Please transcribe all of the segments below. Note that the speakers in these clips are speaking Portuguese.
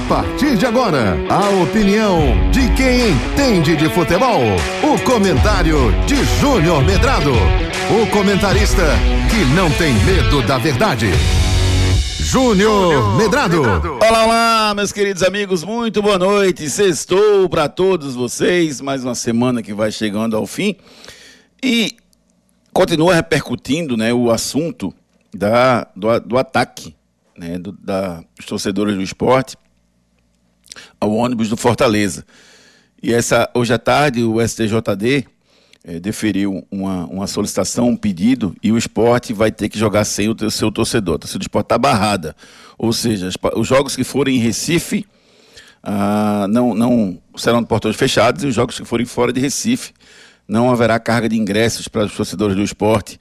A partir de agora, a opinião de quem entende de futebol. O comentário de Júnior Medrado. O comentarista que não tem medo da verdade. Júnior Medrado. Olá, olá, meus queridos amigos, muito boa noite. Sextou para todos vocês. Mais uma semana que vai chegando ao fim. E continua repercutindo né, o assunto da, do, do ataque né, do, da, dos torcedores do esporte ao ônibus do Fortaleza. E essa, hoje à tarde o STJD é, eh, deferiu uma, uma solicitação, um pedido, e o esporte vai ter que jogar sem o seu torcedor. A torcida do esporte está barrada. Ou seja, os jogos que forem em Recife ah, não, não serão de portões fechados, e os jogos que forem fora de Recife não haverá carga de ingressos para os torcedores do esporte.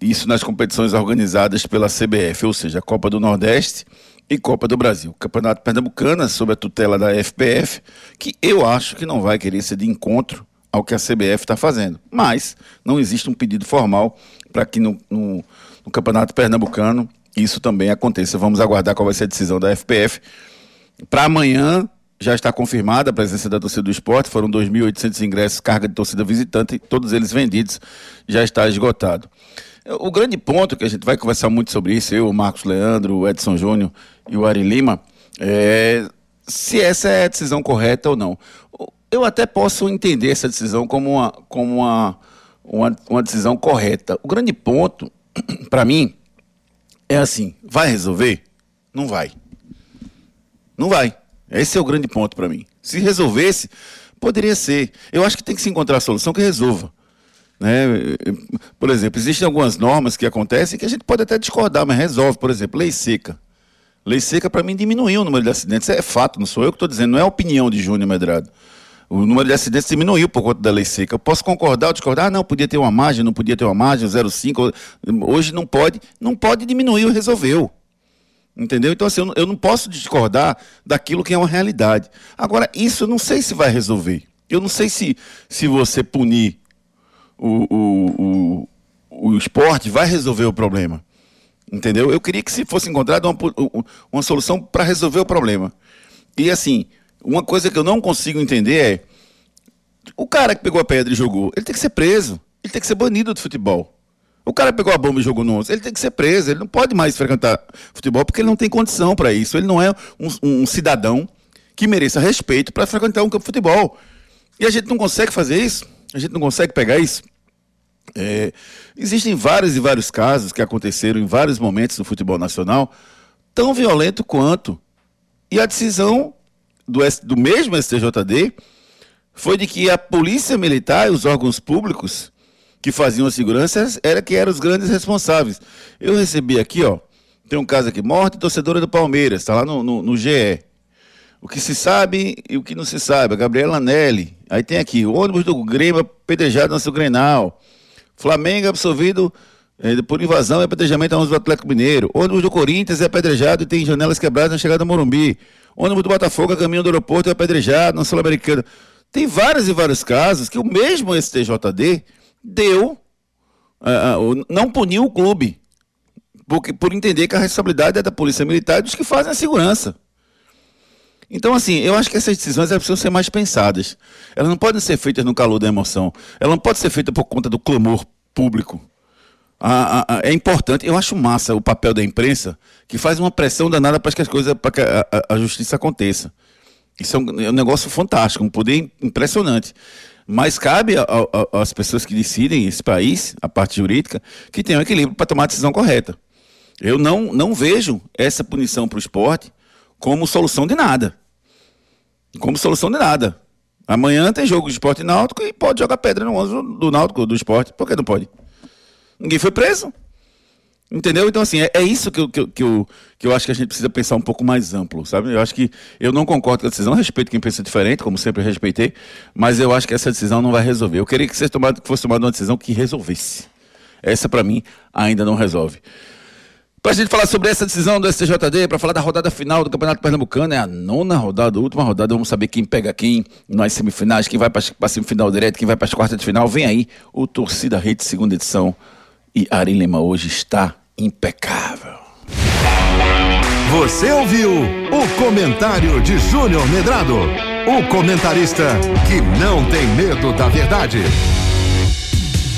Isso nas competições organizadas pela CBF, ou seja, a Copa do Nordeste e Copa do Brasil. Campeonato Pernambucano, sob a tutela da FPF, que eu acho que não vai querer ser de encontro ao que a CBF está fazendo. Mas não existe um pedido formal para que no, no, no, Campeonato Pernambucano isso também aconteça. Vamos aguardar qual vai ser a decisão da FPF. Para amanhã já está confirmada a presença da torcida do esporte, foram 2.800 ingressos, carga de torcida visitante, todos eles vendidos, já está esgotado. O grande ponto que a gente vai conversar muito sobre isso, eu, o Marcos Leandro, o Edson Júnior e o Ari Lima, é se essa é a decisão correta ou não. Eu até posso entender essa decisão como uma, como uma, uma, uma decisão correta. O grande ponto, para mim, é assim: vai resolver? Não vai. Não vai. Esse é o grande ponto para mim. Se resolvesse, poderia ser. Eu acho que tem que se encontrar a solução que resolva. Né? Por exemplo, existem algumas normas que acontecem que a gente pode até discordar, mas resolve. Por exemplo, lei seca. Lei seca, para mim, diminuiu o número de acidentes. É fato, não sou eu que estou dizendo, não é opinião de Júnior Medrado. O número de acidentes diminuiu por conta da lei seca. Eu posso concordar ou discordar? Ah, não, podia ter uma margem, não podia ter uma margem, 0,5. Hoje não pode. Não pode diminuir, resolveu. Entendeu? Então, assim, eu não posso discordar daquilo que é uma realidade. Agora, isso eu não sei se vai resolver. Eu não sei se, se você punir o, o, o, o esporte vai resolver o problema. Entendeu? Eu queria que se fosse encontrada uma, uma solução para resolver o problema. E assim, uma coisa que eu não consigo entender é o cara que pegou a pedra e jogou, ele tem que ser preso. Ele tem que ser banido do futebol. O cara pegou a bomba e jogou no 11, ele tem que ser preso. Ele não pode mais frequentar futebol porque ele não tem condição para isso. Ele não é um, um cidadão que mereça respeito para frequentar um campo de futebol. E a gente não consegue fazer isso. A gente não consegue pegar isso. É, existem vários e vários casos que aconteceram em vários momentos do futebol nacional, tão violento quanto. E a decisão do, do mesmo STJD foi de que a polícia militar e os órgãos públicos que faziam a segurança era que eram os grandes responsáveis. Eu recebi aqui, ó, tem um caso aqui, morte torcedora do Palmeiras, está lá no, no, no GE. O que se sabe e o que não se sabe. A Gabriela Nelly. Aí tem aqui, ônibus do Grêmio apedrejado no seu Grenal. Flamengo é, por invasão e apedrejamento a ônibus do Atlético Mineiro. Ônibus do Corinthians é apedrejado e tem janelas quebradas na chegada a Morumbi. Ônibus do Botafogo a caminho do aeroporto é apedrejado na Sul-Americana. Tem vários e vários casos que o mesmo STJD deu, uh, não puniu o clube, porque, por entender que a responsabilidade é da Polícia Militar e dos que fazem a segurança. Então, assim, eu acho que essas decisões precisam ser mais pensadas. Elas não podem ser feitas no calor da emoção. Elas não podem ser feitas por conta do clamor público. Ah, ah, é importante, eu acho massa o papel da imprensa, que faz uma pressão danada para que as coisas, para que a, a, a, justiça aconteça. Isso é um, é um, negócio fantástico, um poder impressionante. Mas cabe às pessoas que decidem esse país, a parte jurídica, que tenham equilíbrio para tomar a decisão correta. Eu não, não vejo essa punição para o esporte como solução de nada. Como solução de nada. Amanhã tem jogo de esporte náutico e pode jogar pedra no ônibus do náutico, do esporte. Por que não pode? Ninguém foi preso. Entendeu? Então, assim, é, é isso que eu, que, eu, que, eu, que eu acho que a gente precisa pensar um pouco mais amplo, sabe? Eu acho que eu não concordo com a decisão, respeito quem pensa diferente, como sempre respeitei, mas eu acho que essa decisão não vai resolver. Eu queria que, tomado, que fosse tomada uma decisão que resolvesse. Essa, para mim, ainda não resolve. Para a gente falar sobre essa decisão do STJD, para falar da rodada final do Campeonato Pernambucano, é a nona rodada, a última rodada, vamos saber quem pega quem nas semifinais, quem vai para a semifinal direto, quem vai para as quartas de final. Vem aí o Torcida Rede, segunda edição. E Ari Lima hoje está impecável. Você ouviu o comentário de Júnior Medrado, o comentarista que não tem medo da verdade.